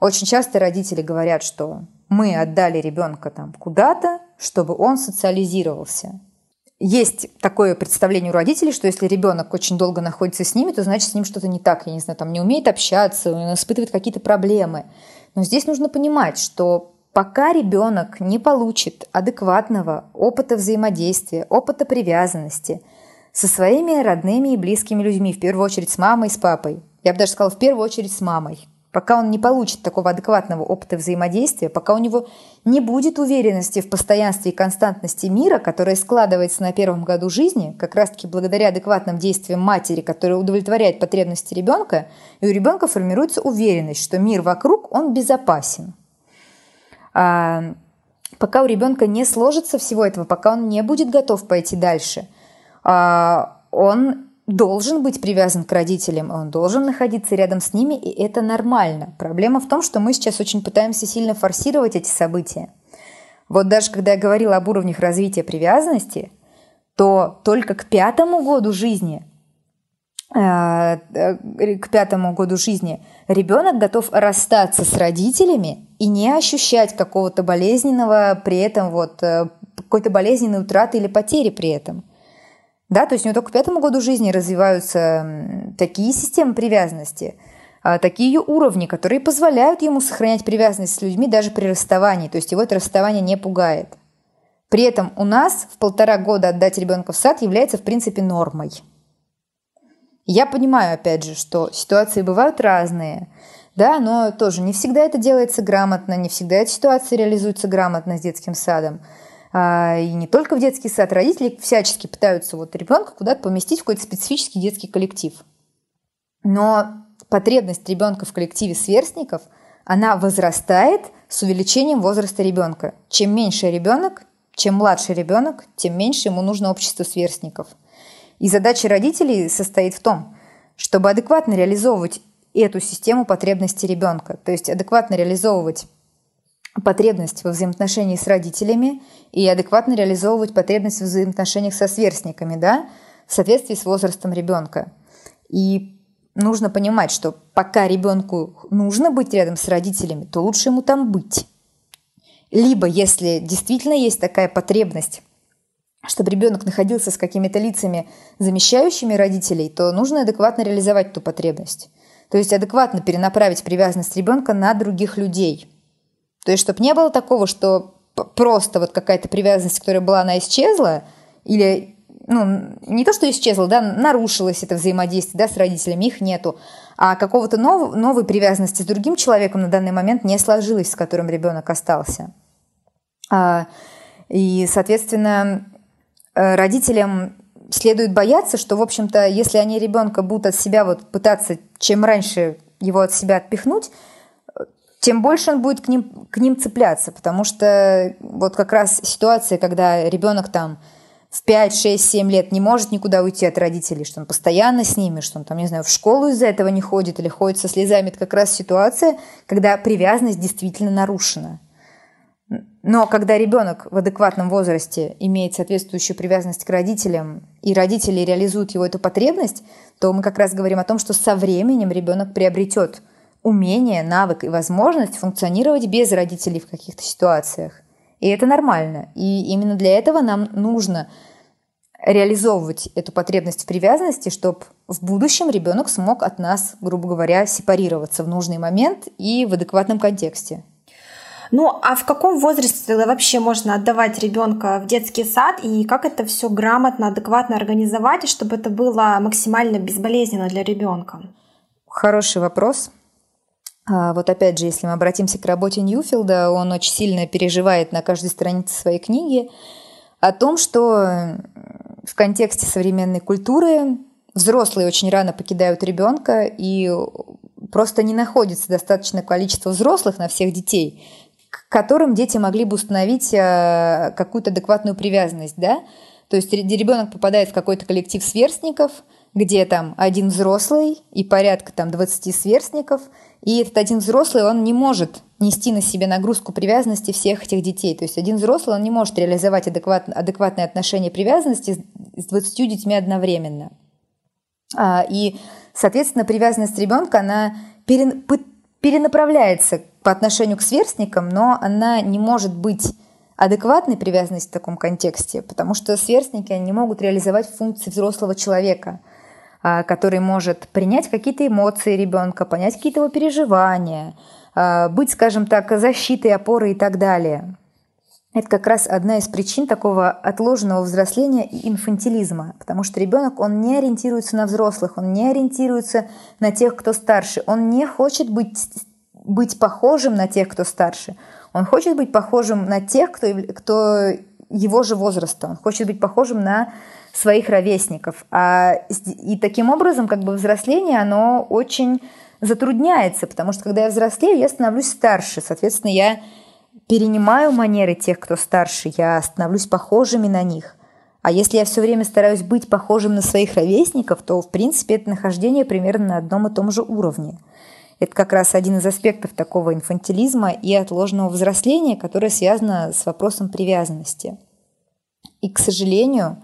Очень часто родители говорят, что мы отдали ребенка там куда-то, чтобы он социализировался. есть такое представление у родителей, что если ребенок очень долго находится с ними, то значит с ним что-то не так, я не знаю, там не умеет общаться, он испытывает какие-то проблемы. Но здесь нужно понимать, что пока ребенок не получит адекватного опыта взаимодействия, опыта привязанности со своими родными и близкими людьми, в первую очередь с мамой с папой, я бы даже сказала, в первую очередь с мамой, пока он не получит такого адекватного опыта взаимодействия, пока у него не будет уверенности в постоянстве и константности мира, которая складывается на первом году жизни, как раз-таки благодаря адекватным действиям матери, которая удовлетворяет потребности ребенка, и у ребенка формируется уверенность, что мир вокруг, он безопасен. А, пока у ребенка не сложится всего этого, пока он не будет готов пойти дальше, он должен быть привязан к родителям, он должен находиться рядом с ними, и это нормально. Проблема в том, что мы сейчас очень пытаемся сильно форсировать эти события. Вот даже когда я говорила об уровнях развития привязанности, то только к пятому году жизни э, э, к пятому году жизни ребенок готов расстаться с родителями и не ощущать какого-то болезненного при этом вот э, какой-то болезненной утраты или потери при этом. Да, то есть у него только к пятому году жизни развиваются такие системы привязанности, а, такие уровни, которые позволяют ему сохранять привязанность с людьми даже при расставании. То есть его это расставание не пугает. При этом у нас в полтора года отдать ребенка в сад является в принципе нормой. Я понимаю, опять же, что ситуации бывают разные, да, но тоже не всегда это делается грамотно, не всегда эта ситуация реализуется грамотно с детским садом. А, и не только в детский сад, родители всячески пытаются вот ребенка куда-то поместить в какой-то специфический детский коллектив. Но потребность ребенка в коллективе сверстников, она возрастает с увеличением возраста ребенка. Чем меньше ребенок, чем младше ребенок, тем меньше ему нужно общество сверстников. И задача родителей состоит в том, чтобы адекватно реализовывать эту систему потребностей ребенка, то есть адекватно реализовывать потребность во взаимоотношении с родителями и адекватно реализовывать потребность в взаимоотношениях со сверстниками, да, в соответствии с возрастом ребенка. И нужно понимать, что пока ребенку нужно быть рядом с родителями, то лучше ему там быть. Либо, если действительно есть такая потребность, чтобы ребенок находился с какими-то лицами, замещающими родителей, то нужно адекватно реализовать эту потребность. То есть адекватно перенаправить привязанность ребенка на других людей – то есть, чтобы не было такого, что просто вот какая-то привязанность, которая была, она исчезла, или ну, не то, что исчезла, да, нарушилось это взаимодействие, да, с родителями, их нету, а какого-то нов, новой привязанности с другим человеком на данный момент не сложилось, с которым ребенок остался. А, и, соответственно, э, родителям следует бояться, что, в общем-то, если они ребенка будут от себя вот пытаться чем раньше его от себя отпихнуть, тем больше он будет к ним, к ним цепляться, потому что вот как раз ситуация, когда ребенок там в 5, 6, 7 лет не может никуда уйти от родителей, что он постоянно с ними, что он там, не знаю, в школу из-за этого не ходит или ходит со слезами, это как раз ситуация, когда привязанность действительно нарушена. Но когда ребенок в адекватном возрасте имеет соответствующую привязанность к родителям, и родители реализуют его эту потребность, то мы как раз говорим о том, что со временем ребенок приобретет умение, навык и возможность функционировать без родителей в каких-то ситуациях. И это нормально. И именно для этого нам нужно реализовывать эту потребность в привязанности, чтобы в будущем ребенок смог от нас, грубо говоря, сепарироваться в нужный момент и в адекватном контексте. Ну, а в каком возрасте вообще можно отдавать ребенка в детский сад и как это все грамотно, адекватно организовать, чтобы это было максимально безболезненно для ребенка? Хороший вопрос. А вот опять же, если мы обратимся к работе Ньюфилда, он очень сильно переживает на каждой странице своей книги о том, что в контексте современной культуры взрослые очень рано покидают ребенка и просто не находится достаточное количество взрослых на всех детей, к которым дети могли бы установить э, какую-то адекватную привязанность, да? То есть ребенок попадает в какой-то коллектив сверстников, где там один взрослый и порядка там 20 сверстников – и этот один взрослый, он не может нести на себе нагрузку привязанности всех этих детей. То есть один взрослый, он не может реализовать адекват, адекватное отношение привязанности с 20 детьми одновременно. А, и, соответственно, привязанность ребенка, она перенаправляется по отношению к сверстникам, но она не может быть адекватной привязанности в таком контексте, потому что сверстники они не могут реализовать функции взрослого человека, который может принять какие-то эмоции ребенка, понять какие-то его переживания, а, быть, скажем так, защитой, опорой и так далее. Это как раз одна из причин такого отложенного взросления и инфантилизма, потому что ребенок, он не ориентируется на взрослых, он не ориентируется на тех, кто старше, он не хочет быть, быть похожим на тех, кто старше, он хочет быть похожим на тех, кто, кто его же возраста, он хочет быть похожим на своих ровесников. А, и таким образом как бы взросление, оно очень затрудняется, потому что когда я взрослею, я становлюсь старше, соответственно, я перенимаю манеры тех, кто старше, я становлюсь похожими на них. А если я все время стараюсь быть похожим на своих ровесников, то, в принципе, это нахождение примерно на одном и том же уровне. Это как раз один из аспектов такого инфантилизма и отложенного взросления, которое связано с вопросом привязанности. И, к сожалению,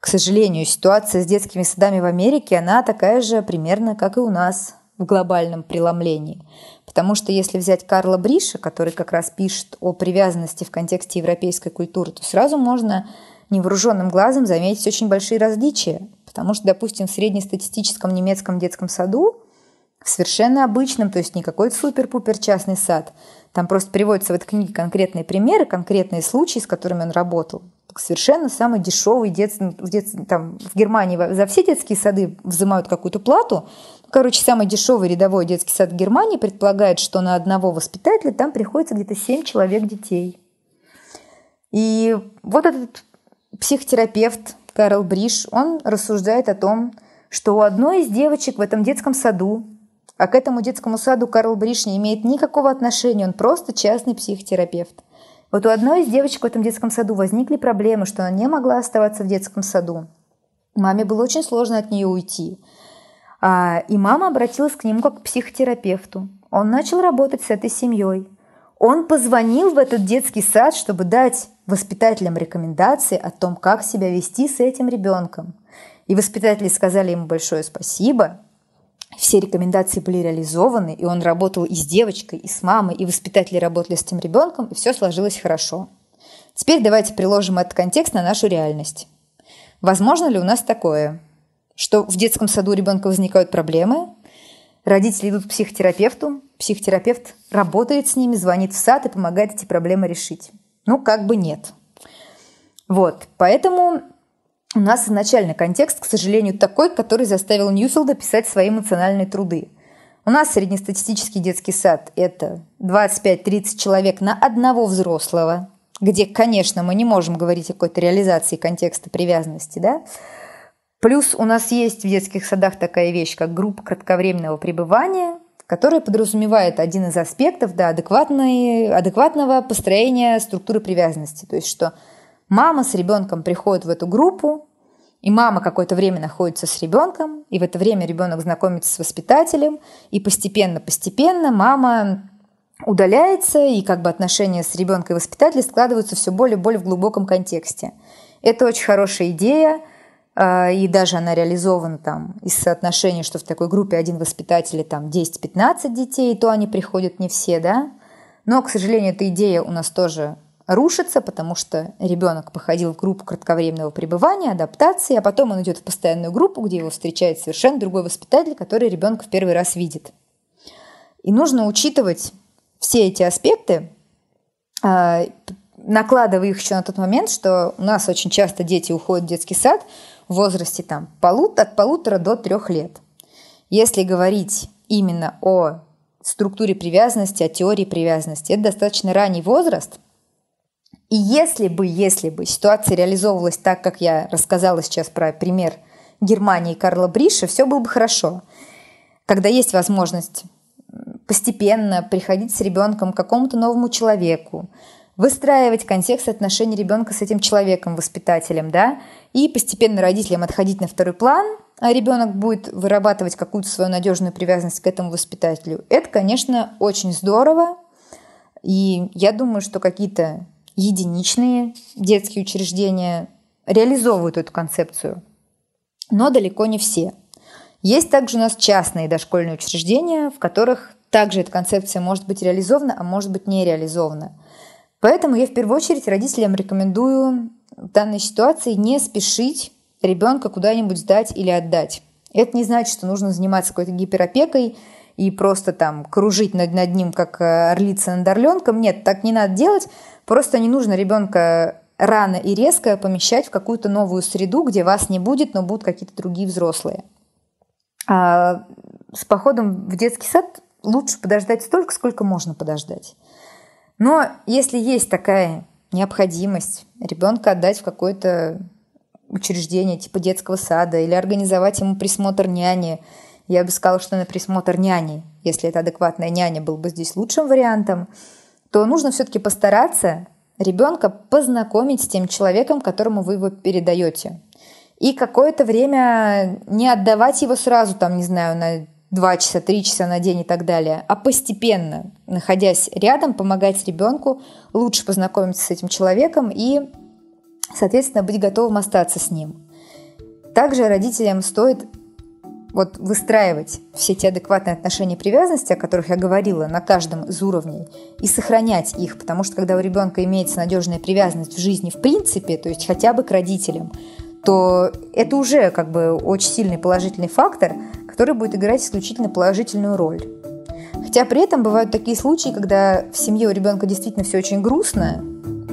к сожалению, ситуация с детскими садами в Америке, она такая же примерно, как и у нас в глобальном преломлении. Потому что если взять Карла Бриша, который как раз пишет о привязанности в контексте европейской культуры, то сразу можно невооруженным глазом заметить очень большие различия. Потому что, допустим, в среднестатистическом немецком детском саду, в совершенно обычном, то есть не какой-то супер-пупер частный сад, там просто приводятся в этой книге конкретные примеры, конкретные случаи, с которыми он работал. Совершенно самый дешевый дет, в, дет, там, в Германии за все детские сады взимают какую-то плату, Короче, самый дешевый рядовой детский сад в Германии предполагает, что на одного воспитателя там приходится где-то 7 человек детей. И вот этот психотерапевт Карл Бриш, он рассуждает о том, что у одной из девочек в этом детском саду, а к этому детскому саду Карл Бриш не имеет никакого отношения, он просто частный психотерапевт. Вот у одной из девочек в этом детском саду возникли проблемы, что она не могла оставаться в детском саду. Маме было очень сложно от нее уйти. А, и мама обратилась к нему как к психотерапевту. Он начал работать с этой семьей. Он позвонил в этот детский сад, чтобы дать воспитателям рекомендации о том, как себя вести с этим ребенком. И воспитатели сказали ему большое спасибо. Все рекомендации были реализованы, и он работал и с девочкой, и с мамой, и воспитатели работали с этим ребенком, и все сложилось хорошо. Теперь давайте приложим этот контекст на нашу реальность. Возможно ли у нас такое? что в детском саду у ребенка возникают проблемы, родители идут к психотерапевту, психотерапевт работает с ними, звонит в сад и помогает эти проблемы решить. Ну, как бы нет. Вот, поэтому у нас изначально контекст, к сожалению, такой, который заставил Ньюфилда писать свои эмоциональные труды. У нас среднестатистический детский сад – это 25-30 человек на одного взрослого, где, конечно, мы не можем говорить о какой-то реализации контекста привязанности, да, Плюс у нас есть в детских садах такая вещь, как группа кратковременного пребывания, которая подразумевает один из аспектов да, адекватного построения структуры привязанности. То есть, что мама с ребенком приходит в эту группу, и мама какое-то время находится с ребенком, и в это время ребенок знакомится с воспитателем, и постепенно-постепенно мама удаляется, и как бы отношения с ребенком и воспитателем складываются все более и более в глубоком контексте. Это очень хорошая идея – а, и даже она реализована там из соотношения, что в такой группе один воспитатель там 10-15 детей, то они приходят не все, да. Но, к сожалению, эта идея у нас тоже рушится, потому что ребенок походил в группу кратковременного пребывания, адаптации, а потом он идет в постоянную группу, где его встречает совершенно другой воспитатель, который ребенка в первый раз видит. И нужно учитывать все эти аспекты, а, накладывая их еще на тот момент, что у нас очень часто дети уходят в детский сад в возрасте там, полут, от полутора до трех лет. Если говорить именно о структуре привязанности, о теории привязанности, это достаточно ранний возраст. И если бы, если бы ситуация реализовывалась так, как я рассказала сейчас про пример Германии и Карла Бриша, все было бы хорошо. Когда есть возможность постепенно приходить с ребенком к какому-то новому человеку, выстраивать контекст отношений ребенка с этим человеком, воспитателем, да, и постепенно родителям отходить на второй план, а ребенок будет вырабатывать какую-то свою надежную привязанность к этому воспитателю. Это, конечно, очень здорово, и я думаю, что какие-то единичные детские учреждения реализовывают эту концепцию, но далеко не все. Есть также у нас частные дошкольные учреждения, в которых также эта концепция может быть реализована, а может быть не реализована – Поэтому я в первую очередь родителям рекомендую в данной ситуации не спешить ребенка куда-нибудь сдать или отдать. Это не значит, что нужно заниматься какой-то гиперопекой и просто там кружить над, над ним, как э, орлица над орленком. Нет, так не надо делать. Просто не нужно ребенка рано и резко помещать в какую-то новую среду, где вас не будет, но будут какие-то другие взрослые. А с походом в детский сад лучше подождать столько, сколько можно подождать. Но если есть такая необходимость ребенка отдать в какое-то учреждение типа детского сада или организовать ему присмотр няни, я бы сказала, что на присмотр няни, если это адекватная няня, был бы здесь лучшим вариантом, то нужно все-таки постараться ребенка познакомить с тем человеком, которому вы его передаете. И какое-то время не отдавать его сразу, там, не знаю, на два часа, три часа на день и так далее, а постепенно, находясь рядом, помогать ребенку лучше познакомиться с этим человеком и, соответственно, быть готовым остаться с ним. Также родителям стоит вот выстраивать все те адекватные отношения привязанности, о которых я говорила, на каждом из уровней, и сохранять их, потому что когда у ребенка имеется надежная привязанность в жизни в принципе, то есть хотя бы к родителям, то это уже как бы очень сильный положительный фактор, который будет играть исключительно положительную роль. Хотя при этом бывают такие случаи, когда в семье у ребенка действительно все очень грустно,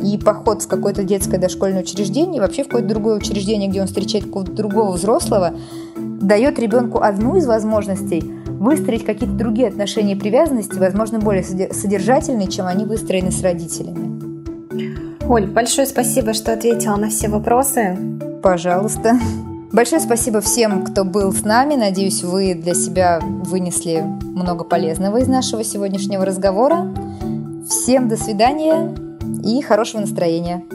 и поход в какое-то детское дошкольное учреждение, вообще в какое-то другое учреждение, где он встречает какого-то другого взрослого, дает ребенку одну из возможностей выстроить какие-то другие отношения и привязанности, возможно, более содержательные, чем они выстроены с родителями. Оль, большое спасибо, что ответила на все вопросы. Пожалуйста. Большое спасибо всем, кто был с нами. Надеюсь, вы для себя вынесли много полезного из нашего сегодняшнего разговора. Всем до свидания и хорошего настроения.